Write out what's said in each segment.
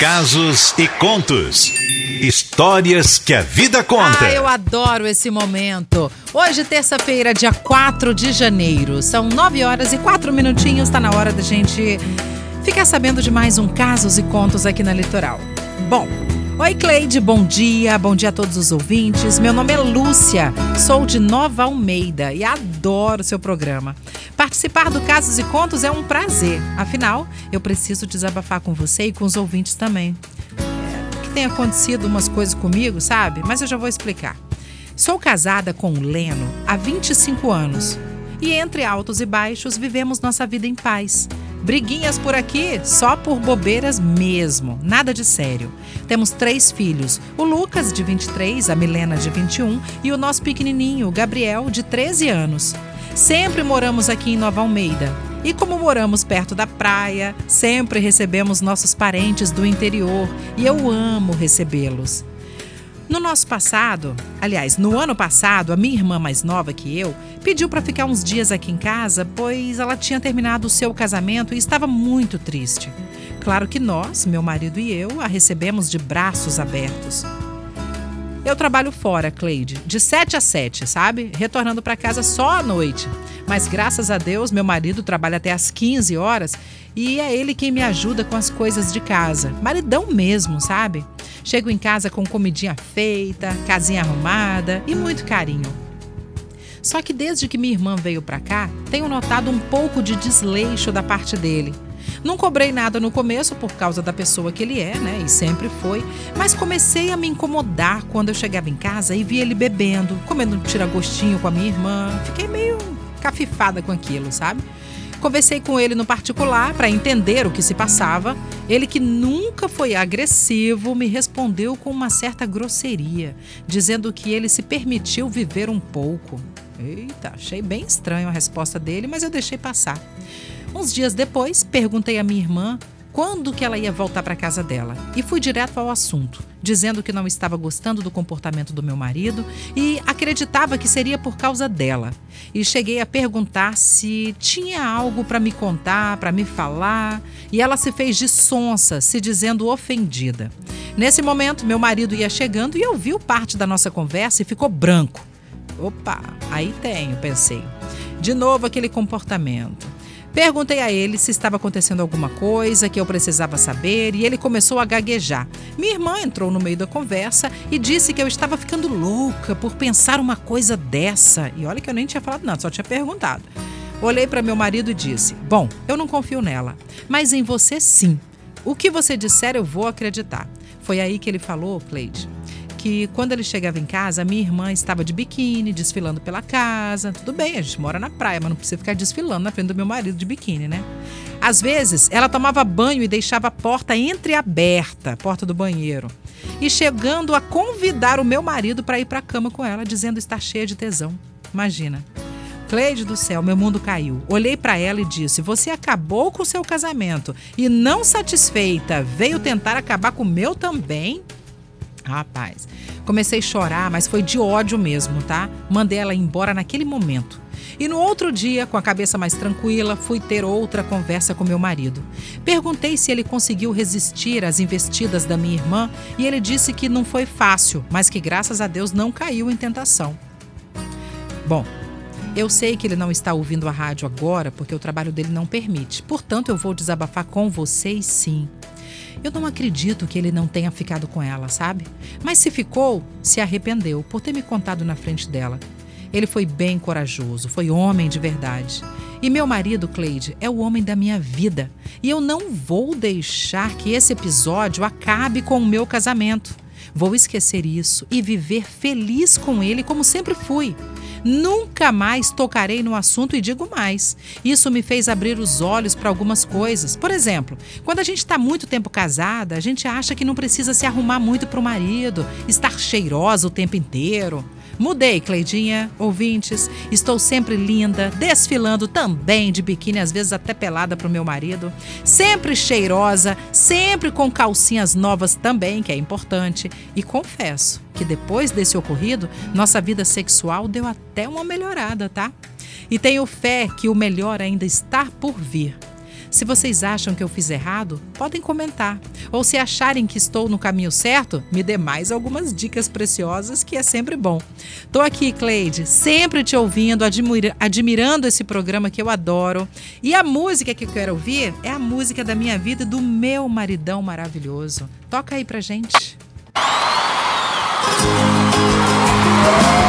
Casos e contos. Histórias que a vida conta. Ah, eu adoro esse momento. Hoje, terça-feira, dia 4 de janeiro. São 9 horas e 4 minutinhos. Está na hora da gente ficar sabendo de mais um Casos e Contos aqui na Litoral. Bom, Oi, Cleide, bom dia, bom dia a todos os ouvintes. Meu nome é Lúcia, sou de Nova Almeida e adoro seu programa. Participar do Casos e Contos é um prazer, afinal, eu preciso desabafar com você e com os ouvintes também. É, que tem acontecido umas coisas comigo, sabe? Mas eu já vou explicar. Sou casada com o Leno há 25 anos e entre altos e baixos vivemos nossa vida em paz. Briguinhas por aqui só por bobeiras mesmo, nada de sério. Temos três filhos: o Lucas, de 23, a Milena, de 21 e o nosso pequenininho, o Gabriel, de 13 anos. Sempre moramos aqui em Nova Almeida. E como moramos perto da praia, sempre recebemos nossos parentes do interior e eu amo recebê-los. No nosso passado, aliás, no ano passado, a minha irmã mais nova que eu pediu para ficar uns dias aqui em casa, pois ela tinha terminado o seu casamento e estava muito triste. Claro que nós, meu marido e eu, a recebemos de braços abertos. Eu trabalho fora, Cleide, de 7 a 7, sabe? Retornando para casa só à noite. Mas graças a Deus, meu marido trabalha até às 15 horas e é ele quem me ajuda com as coisas de casa. Maridão mesmo, sabe? Chego em casa com comidinha feita, casinha arrumada e muito carinho. Só que desde que minha irmã veio para cá, tenho notado um pouco de desleixo da parte dele. Não cobrei nada no começo por causa da pessoa que ele é, né? E sempre foi. Mas comecei a me incomodar quando eu chegava em casa e via ele bebendo, comendo um tiragostinho com a minha irmã. Fiquei meio cafifada com aquilo, sabe? Conversei com ele no particular para entender o que se passava. Ele, que nunca foi agressivo, me respondeu com uma certa grosseria, dizendo que ele se permitiu viver um pouco. Eita, achei bem estranho a resposta dele, mas eu deixei passar. Uns dias depois, perguntei à minha irmã quando que ela ia voltar para casa dela e fui direto ao assunto, dizendo que não estava gostando do comportamento do meu marido e acreditava que seria por causa dela. E cheguei a perguntar se tinha algo para me contar, para me falar, e ela se fez de sonsa, se dizendo ofendida. Nesse momento, meu marido ia chegando e ouviu parte da nossa conversa e ficou branco. Opa, aí tenho, pensei. De novo aquele comportamento. Perguntei a ele se estava acontecendo alguma coisa que eu precisava saber e ele começou a gaguejar. Minha irmã entrou no meio da conversa e disse que eu estava ficando louca por pensar uma coisa dessa. E olha que eu nem tinha falado nada, só tinha perguntado. Olhei para meu marido e disse: Bom, eu não confio nela, mas em você sim. O que você disser eu vou acreditar. Foi aí que ele falou, Cleide que quando ele chegava em casa, minha irmã estava de biquíni, desfilando pela casa. Tudo bem, a gente mora na praia, mas não precisa ficar desfilando na frente do meu marido de biquíni, né? Às vezes, ela tomava banho e deixava a porta entreaberta, a porta do banheiro. E chegando a convidar o meu marido para ir para a cama com ela, dizendo estar cheia de tesão. Imagina. Cleide do céu, meu mundo caiu. Olhei para ela e disse: Você acabou com o seu casamento e, não satisfeita, veio tentar acabar com o meu também? Rapaz, comecei a chorar, mas foi de ódio mesmo, tá? Mandei ela embora naquele momento. E no outro dia, com a cabeça mais tranquila, fui ter outra conversa com meu marido. Perguntei se ele conseguiu resistir às investidas da minha irmã e ele disse que não foi fácil, mas que graças a Deus não caiu em tentação. Bom, eu sei que ele não está ouvindo a rádio agora porque o trabalho dele não permite. Portanto, eu vou desabafar com vocês sim. Eu não acredito que ele não tenha ficado com ela, sabe? Mas se ficou, se arrependeu por ter me contado na frente dela. Ele foi bem corajoso, foi homem de verdade. E meu marido, Cleide, é o homem da minha vida. E eu não vou deixar que esse episódio acabe com o meu casamento. Vou esquecer isso e viver feliz com ele como sempre fui. Nunca mais tocarei no assunto e digo mais. Isso me fez abrir os olhos para algumas coisas. Por exemplo, quando a gente está muito tempo casada, a gente acha que não precisa se arrumar muito para o marido, estar cheirosa o tempo inteiro. Mudei, Cleidinha, ouvintes. Estou sempre linda, desfilando também de biquíni, às vezes até pelada para o meu marido. Sempre cheirosa, sempre com calcinhas novas também, que é importante. E confesso que depois desse ocorrido, nossa vida sexual deu até uma melhorada, tá? E tenho fé que o melhor ainda está por vir. Se vocês acham que eu fiz errado, podem comentar. Ou se acharem que estou no caminho certo, me dê mais algumas dicas preciosas, que é sempre bom. Tô aqui, Cleide, sempre te ouvindo, admira admirando esse programa que eu adoro. E a música que eu quero ouvir é a música da minha vida do meu maridão maravilhoso. Toca aí pra gente. Nosso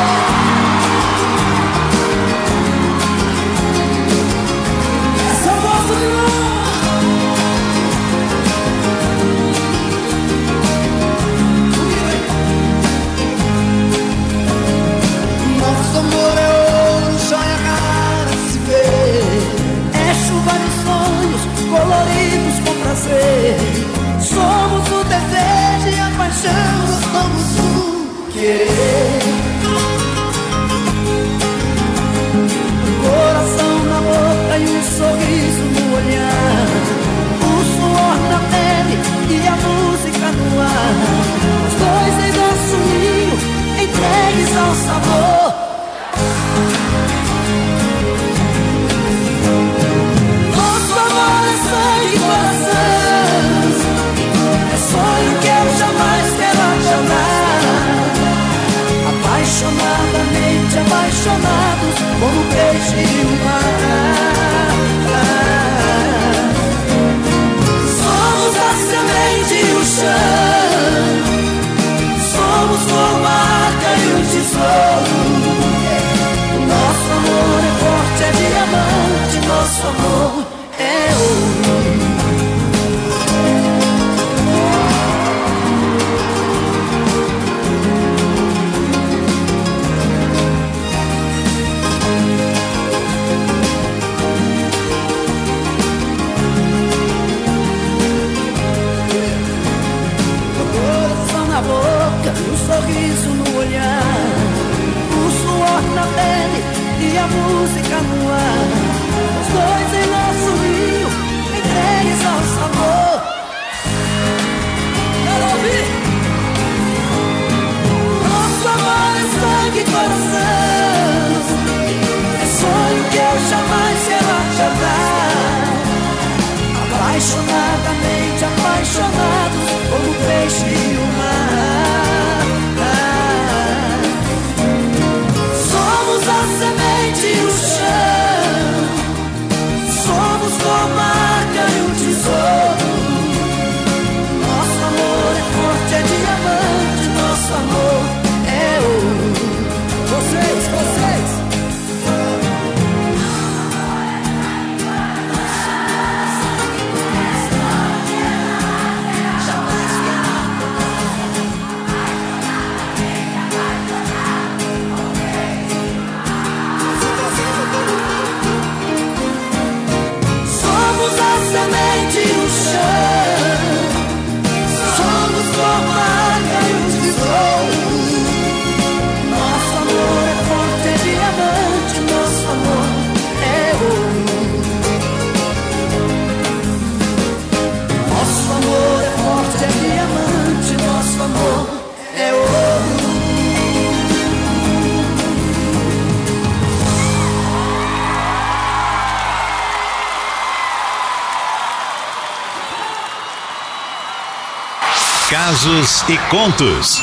Casos e contos.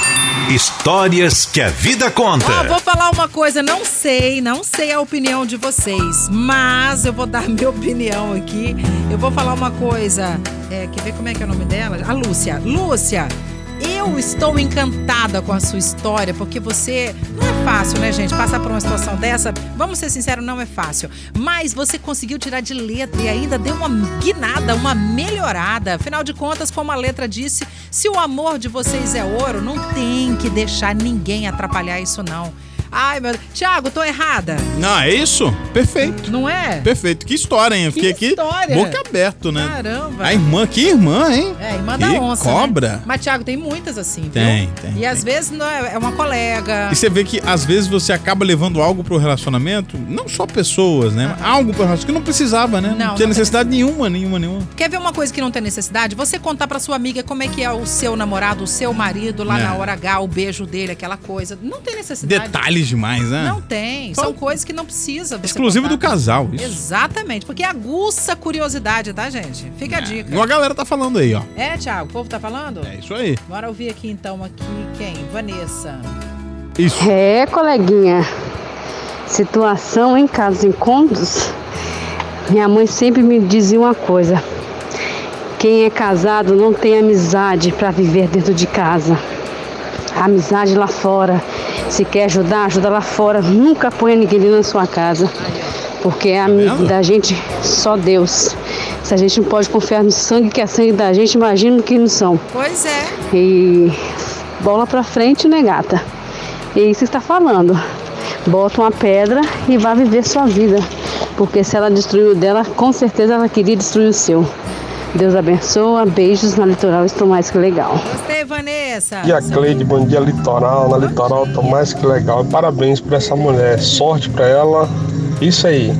Histórias que a vida conta. Ó, vou falar uma coisa, não sei, não sei a opinião de vocês, mas eu vou dar minha opinião aqui. Eu vou falar uma coisa. É, quer ver como é que é o nome dela? A Lúcia. Lúcia, eu estou encantada com a sua história, porque você. Não é fácil, né, gente? Passar por uma situação dessa, vamos ser sinceros, não é fácil. Mas você conseguiu tirar de letra e ainda deu uma guinada, uma melhorada. Afinal de contas, como a letra disse, se o amor de vocês é ouro, não tem que deixar ninguém atrapalhar isso, não. Ai, meu Deus. Tiago, tô errada. Não, é isso? Perfeito. Não é? Perfeito. Que história, hein? Eu Que fiquei aqui história. boca aberto, né? Caramba. A irmã, que irmã, hein? É, irmã da que onça. cobra. Né? Mas, Tiago, tem muitas assim, viu? Tem, tem, E tem. às vezes não é, é uma colega. E você vê que às vezes você acaba levando algo pro relacionamento, não só pessoas, né? Algo pro relacionamento que não precisava, né? Não, Não, não tinha tem necessidade nenhuma, nenhuma, nenhuma. Quer ver uma coisa que não tem necessidade? Você contar pra sua amiga como é que é o seu namorado, o seu marido, lá É. na hora H, o beijo dele, aquela coisa. Não tem necessidade. Detalhes demais, né? Não tem. São coisas que não precisa. você Exclusivo do contar. casal, isso. Exatamente, porque aguça a curiosidade, tá, gente? Fica a dica. Igual a galera tá falando aí, ó. É, Thiago, o povo tá falando? É isso aí. Bora ouvir aqui então aqui quem? Vanessa. Isso. É, coleguinha. Situação em casos encontros. Minha mãe sempre me dizia uma coisa. Quem é casado não tem amizade para viver dentro de casa. Amizade lá fora. Se quer ajudar, ajuda lá fora. Nunca ponha ninguém da sua casa. Porque é amigo vendo? da gente só Deus. Se a gente não pode confiar no sangue que é sangue da gente, imagina que não são. Pois é. E bola pra frente, né, gata? E isso está falando. Bota uma pedra e vá viver sua vida. Porque se ela destruiu o dela, com certeza ela queria destruir o seu. Deus abençoa, beijos na litoral, estou mais que legal. Gostei, Vanessa. E a Cleide, bom dia Litoral. Na Litoral tô mais que legal. Parabéns pra essa mulher. Sorte pra ela. Isso aí.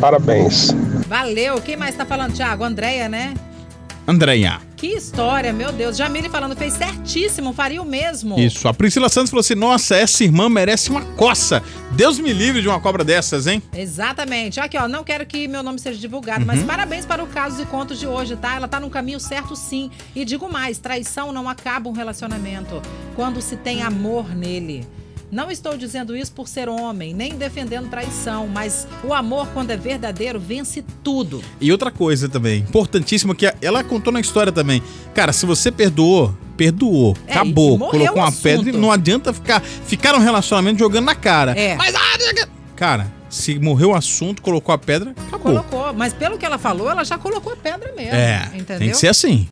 Parabéns. Valeu. Quem mais tá falando, Thiago? Andréia, né? Andréia. Que história, meu Deus. Jamile falando, fez certíssimo, faria o mesmo. Isso. A Priscila Santos falou assim: nossa, essa irmã merece uma coça. Deus me livre de uma cobra dessas, hein? Exatamente. Aqui, ó, não quero que meu nome seja divulgado, Uhum. mas parabéns para o casos e contos de hoje, tá? Ela tá no caminho certo, sim. E digo mais, traição não acaba um relacionamento quando se tem amor nele. Não estou dizendo isso por ser homem, nem defendendo traição, mas o amor, quando é verdadeiro, vence tudo. E outra coisa também, importantíssima, que ela contou na história também. Cara, se você perdoou, perdoou. É, acabou. Colocou uma assunto. pedra e não adianta ficar, ficar um relacionamento jogando na cara. É. Mas, ah, cara, se morreu o assunto, colocou a pedra, acabou. Colocou, mas pelo que ela falou, ela já colocou a pedra mesmo. É, entendeu? tem que ser assim.